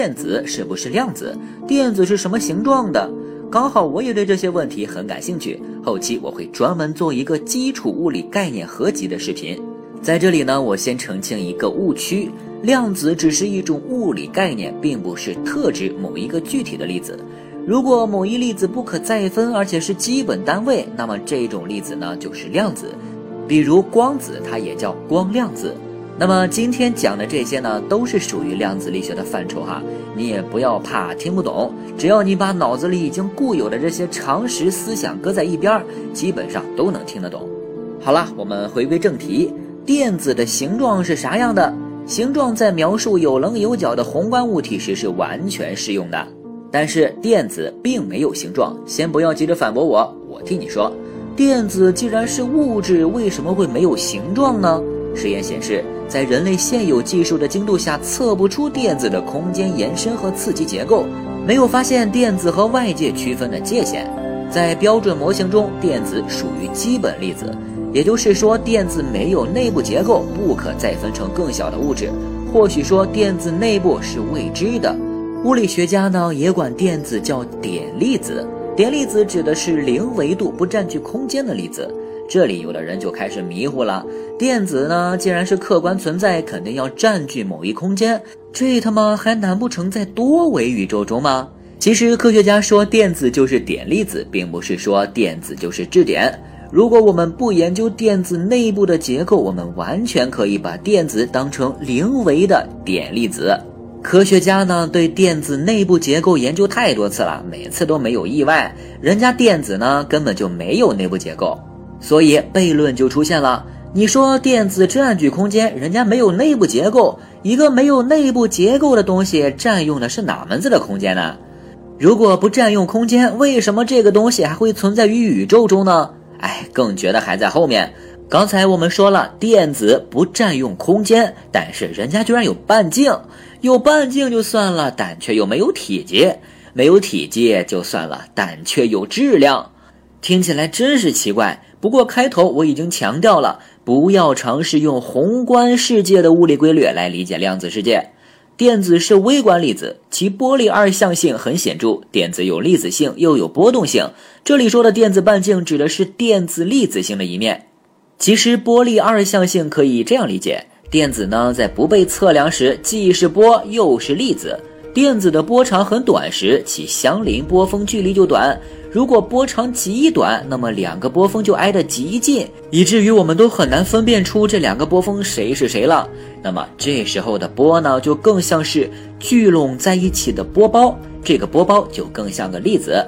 电子是不是量子？电子是什么形状的？刚好我也对这些问题很感兴趣，后期我会专门做一个基础物理概念合集的视频。在这里呢，我先澄清一个误区：量子只是一种物理概念，并不是特指某一个具体的粒子。如果某一粒子不可再分，而且是基本单位，那么这种粒子呢就是量子。比如光子，它也叫光量子。那么今天讲的这些呢，都是属于量子力学的范畴哈，你也不要怕听不懂，只要你把脑子里已经固有的这些常识思想搁在一边，基本上都能听得懂。好了，我们回归正题，电子的形状是啥样的？形状在描述有棱有角的宏观物体时是完全适用的，但是电子并没有形状。先不要急着反驳我，我替你说，电子既然是物质，为什么会没有形状呢？实验显示，在人类现有技术的精度下，测不出电子的空间延伸和刺激结构，没有发现电子和外界区分的界限。在标准模型中，电子属于基本粒子，也就是说，电子没有内部结构，不可再分成更小的物质。或许说，电子内部是未知的。物理学家呢，也管电子叫点粒子。点粒子指的是零维度、不占据空间的粒子。这里有的人就开始迷糊了，电子呢，既然是客观存在，肯定要占据某一空间，这他妈还难不成在多维宇宙中吗？其实科学家说电子就是点粒子，并不是说电子就是质点。如果我们不研究电子内部的结构，我们完全可以把电子当成零维的点粒子。科学家呢对电子内部结构研究太多次了，每次都没有意外，人家电子呢根本就没有内部结构。所以悖论就出现了。你说电子占据空间，人家没有内部结构，一个没有内部结构的东西占用的是哪门子的空间呢？如果不占用空间，为什么这个东西还会存在于宇宙中呢？哎，更绝的还在后面。刚才我们说了，电子不占用空间，但是人家居然有半径，有半径就算了，但却又没有体积，没有体积就算了，但却有质量，听起来真是奇怪。不过开头我已经强调了，不要尝试用宏观世界的物理规律来理解量子世界。电子是微观粒子，其波粒二象性很显著。电子有粒子性，又有波动性。这里说的电子半径指的是电子粒子性的一面。其实波粒二象性可以这样理解：电子呢在不被测量时，既是波又是粒子。电子的波长很短时，其相邻波峰距离就短。如果波长极短，那么两个波峰就挨得极近，以至于我们都很难分辨出这两个波峰谁是谁了。那么这时候的波呢，就更像是聚拢在一起的波包，这个波包就更像个粒子。